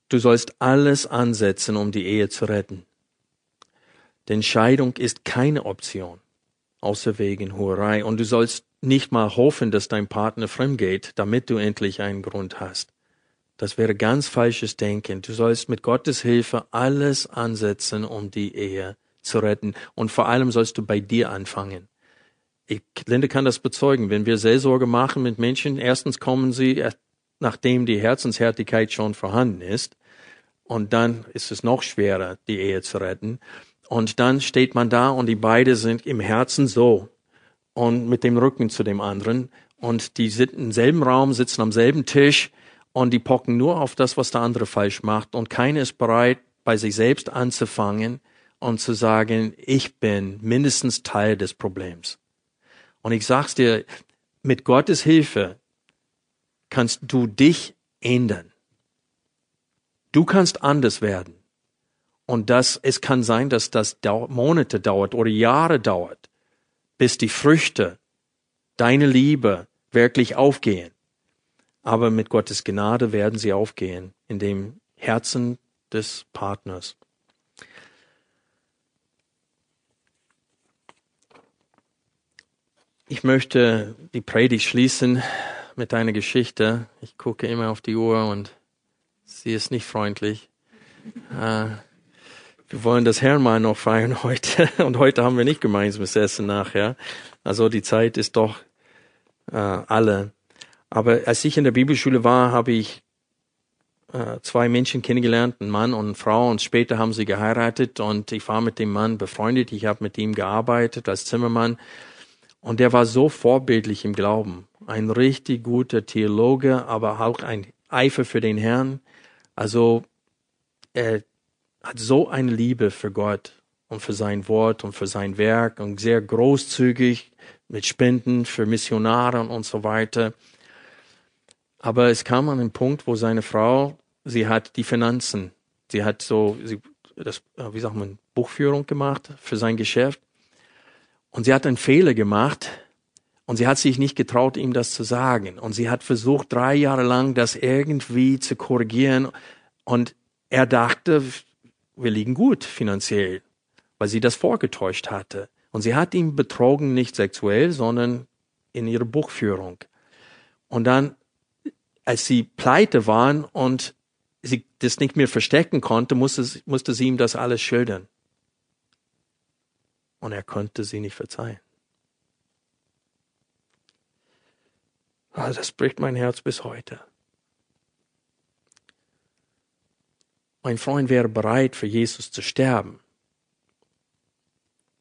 Du sollst alles ansetzen, um die Ehe zu retten. Denn Scheidung ist keine Option, außer wegen Hurerei. Und du sollst nicht mal hoffen, dass dein Partner fremd geht, damit du endlich einen Grund hast. Das wäre ganz falsches Denken. Du sollst mit Gottes Hilfe alles ansetzen, um die Ehe zu retten. Und vor allem sollst du bei dir anfangen. Ich, Linde kann das bezeugen. Wenn wir Seelsorge machen mit Menschen, erstens kommen sie, nachdem die Herzenshärtigkeit schon vorhanden ist. Und dann ist es noch schwerer, die Ehe zu retten. Und dann steht man da und die beiden sind im Herzen so und mit dem Rücken zu dem anderen. Und die sind im selben Raum, sitzen am selben Tisch und die pocken nur auf das, was der andere falsch macht. Und keiner ist bereit, bei sich selbst anzufangen und zu sagen, ich bin mindestens Teil des Problems. Und ich sag's dir, mit Gottes Hilfe kannst du dich ändern. Du kannst anders werden. Und das, es kann sein, dass das Monate dauert oder Jahre dauert, bis die Früchte, deine Liebe wirklich aufgehen. Aber mit Gottes Gnade werden sie aufgehen in dem Herzen des Partners. Ich möchte die Predigt schließen mit einer Geschichte. Ich gucke immer auf die Uhr und Sie ist nicht freundlich. Äh, wir wollen das Herrnmal noch feiern heute. Und heute haben wir nicht gemeinsames Essen nachher. Also die Zeit ist doch äh, alle. Aber als ich in der Bibelschule war, habe ich äh, zwei Menschen kennengelernt, ein Mann und eine Frau. Und später haben sie geheiratet. Und ich war mit dem Mann befreundet. Ich habe mit ihm gearbeitet als Zimmermann. Und der war so vorbildlich im Glauben. Ein richtig guter Theologe, aber auch ein Eifer für den Herrn. Also er hat so eine Liebe für Gott und für sein Wort und für sein Werk und sehr großzügig mit Spenden für Missionare und so weiter. Aber es kam an den Punkt, wo seine Frau, sie hat die Finanzen, sie hat so, sie, das, wie sagt man, Buchführung gemacht für sein Geschäft. Und sie hat einen Fehler gemacht und sie hat sich nicht getraut, ihm das zu sagen. Und sie hat versucht, drei Jahre lang das irgendwie zu korrigieren. Und er dachte, wir liegen gut finanziell, weil sie das vorgetäuscht hatte. Und sie hat ihn betrogen, nicht sexuell, sondern in ihrer Buchführung. Und dann, als sie pleite waren und sie das nicht mehr verstecken konnte, musste, musste sie ihm das alles schildern. Und er konnte sie nicht verzeihen. Also das bricht mein Herz bis heute. Mein Freund wäre bereit, für Jesus zu sterben.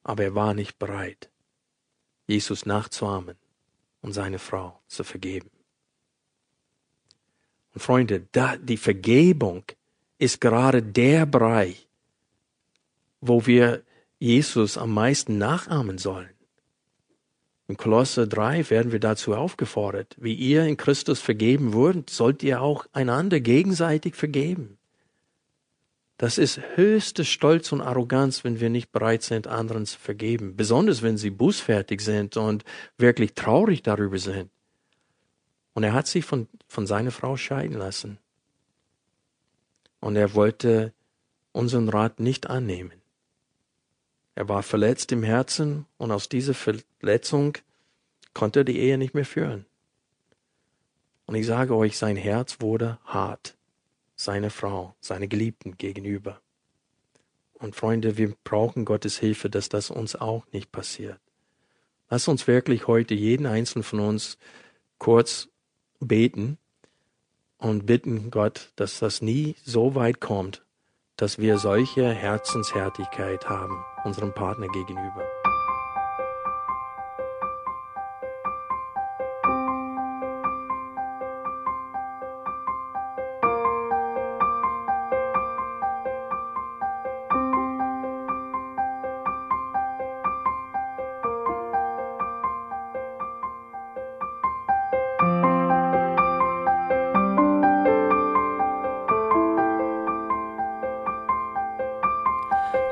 Aber er war nicht bereit, Jesus nachzuahmen und seine Frau zu vergeben. Und Freunde, da, die Vergebung ist gerade der Bereich, wo wir Jesus am meisten nachahmen sollen. In Kolosser 3 werden wir dazu aufgefordert, wie ihr in Christus vergeben wurdet, sollt ihr auch einander gegenseitig vergeben. Das ist höchste Stolz und Arroganz, wenn wir nicht bereit sind, anderen zu vergeben. Besonders wenn sie bußfertig sind und wirklich traurig darüber sind. Und er hat sich von, von seiner Frau scheiden lassen. Und er wollte unseren Rat nicht annehmen. Er war verletzt im Herzen und aus dieser Verletzung konnte er die Ehe nicht mehr führen. Und ich sage euch, sein Herz wurde hart, seiner Frau, seiner Geliebten gegenüber. Und Freunde, wir brauchen Gottes Hilfe, dass das uns auch nicht passiert. Lass uns wirklich heute jeden einzelnen von uns kurz beten und bitten Gott, dass das nie so weit kommt, dass wir solche Herzenshärtigkeit haben unserem Partner gegenüber.